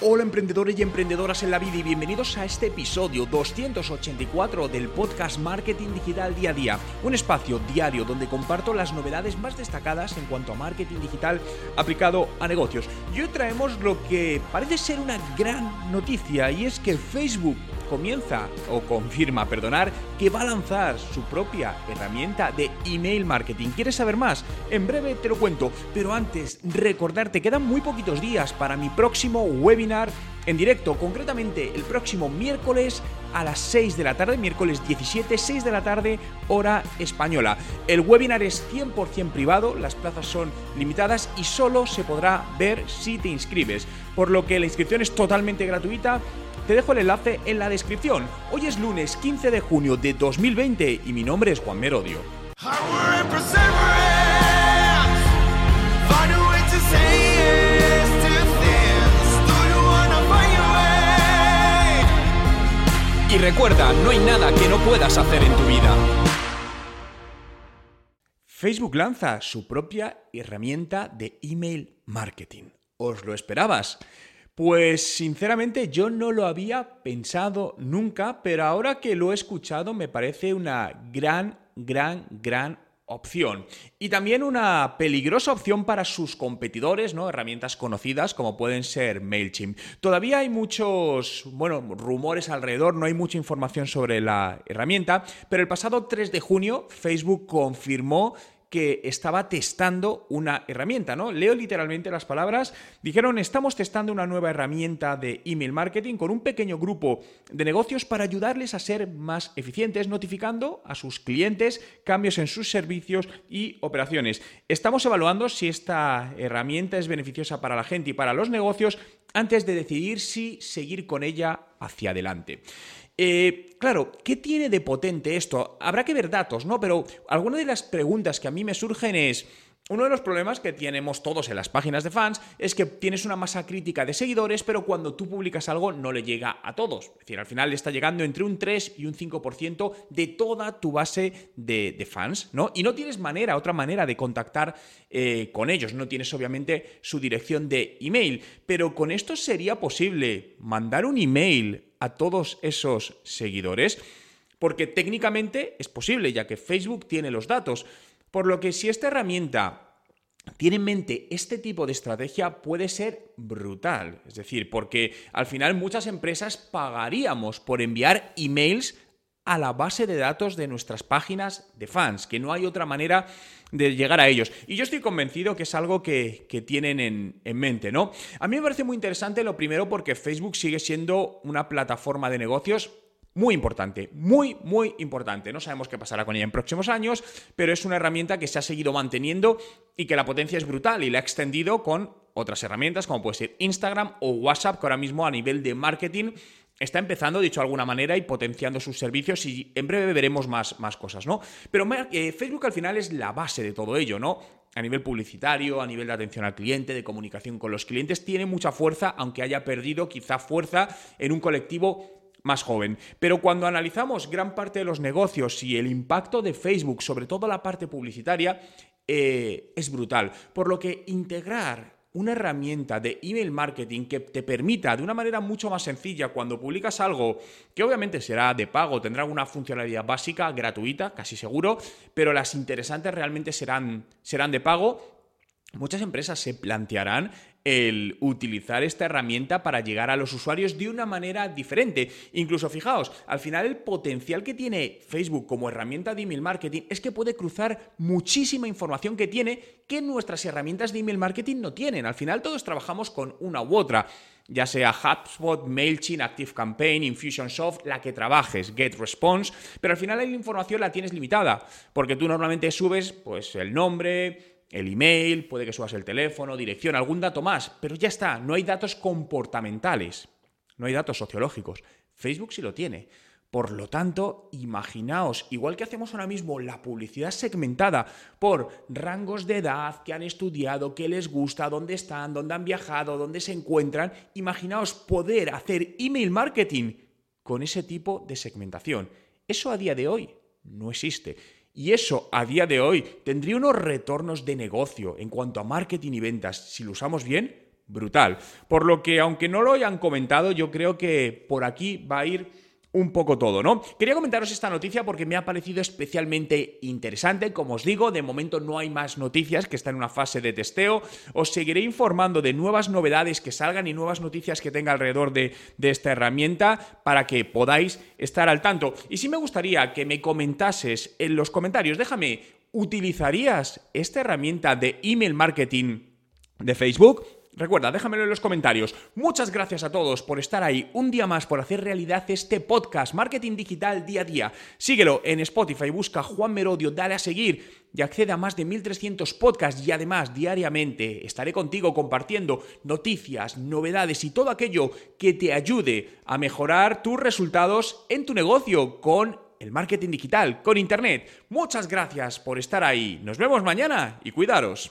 Hola emprendedores y emprendedoras en la vida y bienvenidos a este episodio 284 del podcast Marketing Digital Día a Día, un espacio diario donde comparto las novedades más destacadas en cuanto a marketing digital aplicado a negocios. Y hoy traemos lo que parece ser una gran noticia y es que Facebook comienza o confirma, perdonar, que va a lanzar su propia herramienta de email marketing. ¿Quieres saber más? En breve te lo cuento, pero antes recordarte, quedan muy poquitos días para mi próximo webinar en directo, concretamente el próximo miércoles a las 6 de la tarde, miércoles 17, 6 de la tarde, hora española. El webinar es 100% privado, las plazas son limitadas y solo se podrá ver si te inscribes, por lo que la inscripción es totalmente gratuita te dejo el enlace en la descripción. Hoy es lunes 15 de junio de 2020 y mi nombre es Juan Merodio. Y recuerda, no hay nada que no puedas hacer en tu vida. Facebook lanza su propia herramienta de email marketing. ¿Os lo esperabas? Pues sinceramente yo no lo había pensado nunca, pero ahora que lo he escuchado me parece una gran, gran, gran opción. Y también una peligrosa opción para sus competidores, ¿no? Herramientas conocidas como pueden ser MailChimp. Todavía hay muchos, bueno, rumores alrededor, no hay mucha información sobre la herramienta, pero el pasado 3 de junio Facebook confirmó que estaba testando una herramienta, ¿no? Leo literalmente las palabras. Dijeron, estamos testando una nueva herramienta de email marketing con un pequeño grupo de negocios para ayudarles a ser más eficientes, notificando a sus clientes cambios en sus servicios y operaciones. Estamos evaluando si esta herramienta es beneficiosa para la gente y para los negocios antes de decidir si seguir con ella hacia adelante. Eh, claro, ¿qué tiene de potente esto? Habrá que ver datos, ¿no? Pero alguna de las preguntas que a mí me surgen es... Uno de los problemas que tenemos todos en las páginas de fans es que tienes una masa crítica de seguidores, pero cuando tú publicas algo no le llega a todos. Es decir, al final le está llegando entre un 3 y un 5% de toda tu base de, fans, ¿no? Y no tienes manera, otra manera de contactar eh, con ellos. No tienes obviamente su dirección de email, pero con esto sería posible mandar un email a todos esos seguidores? Porque técnicamente es posible, ya que Facebook tiene los datos. Por lo que si esta herramienta tiene en mente este tipo de estrategia puede ser brutal. Es decir, porque al final muchas empresas pagaríamos por enviar emails a la base de datos de nuestras páginas de fans, que no hay otra manera de llegar a ellos. Y yo estoy convencido que es algo que, tienen en, en, mente, ¿no? A mí me parece muy interesante lo primero porque Facebook sigue siendo una plataforma de negocios muy importante, muy, muy importante. No sabemos qué pasará con ella en próximos años, pero es una herramienta que se ha seguido manteniendo y que la potencia es brutal y la ha extendido con otras herramientas como puede ser Instagram o WhatsApp, que ahora mismo a nivel de marketing está empezando, dicho de alguna manera, y potenciando sus servicios y en breve veremos más, más cosas, ¿no? Pero eh, Facebook al final es la base de todo ello, ¿no? A nivel publicitario, a nivel de atención al cliente, de comunicación con los clientes, tiene mucha fuerza, aunque haya perdido quizá fuerza en un colectivo más joven. Pero cuando analizamos gran parte de los negocios y el impacto de Facebook, sobre todo la parte publicitaria, eh, es brutal. Por lo que integrar una herramienta de email marketing que te permita de una manera mucho más sencilla cuando publicas algo que obviamente será de pago, tendrá alguna funcionalidad básica, gratuita, casi seguro, pero las interesantes realmente serán, serán de pago. Muchas empresas se plantearán el utilizar esta herramienta para llegar a los usuarios de una manera diferente. Incluso fijaos, al final el potencial que tiene Facebook como herramienta de email marketing es que puede cruzar muchísima información que tiene que nuestras herramientas de email marketing no tienen. Al final todos trabajamos con una u otra ya sea HubSpot, MailChimp, ActiveCampaign, Infusionsoft, la que trabajes, GetResponse, pero al final la información la tienes limitada, porque tú normalmente subes pues el nombre, el email, puede que subas el teléfono, dirección, algún dato más, pero ya está, no hay datos comportamentales, no hay datos sociológicos. Facebook sí lo tiene. Por lo tanto, imaginaos, igual que hacemos ahora mismo la publicidad segmentada por rangos de edad que han estudiado, qué les gusta, dónde están, dónde han viajado, dónde se encuentran, imaginaos poder hacer email marketing con ese tipo de segmentación. Eso a día de hoy no existe. Y eso a día de hoy tendría unos retornos de negocio en cuanto a marketing y ventas, si lo usamos bien, brutal. Por lo que, aunque no lo hayan comentado, yo creo que por aquí va a ir un poco todo, ¿no? Quería comentaros esta noticia porque me ha parecido especialmente interesante. Como os digo, de momento no hay más noticias que están en una fase de testeo. Os seguiré informando de nuevas novedades que salgan y nuevas noticias que tenga alrededor de, de esta herramienta para que podáis estar al tanto. Y si me gustaría que me comentases en los comentarios, déjame, ¿utilizarías esta herramienta de email marketing de Facebook? Recuerda, déjamelo en los comentarios. Muchas gracias a todos por estar ahí un día más, por hacer realidad este podcast, Marketing Digital Día a Día. Síguelo en Spotify, busca Juan Merodio, dale a seguir y accede a más de 1300 podcasts y además diariamente estaré contigo compartiendo noticias, novedades y todo aquello que te ayude a mejorar tus resultados en tu negocio con el marketing digital, con Internet. Muchas gracias por estar ahí. Nos vemos mañana y cuidaros.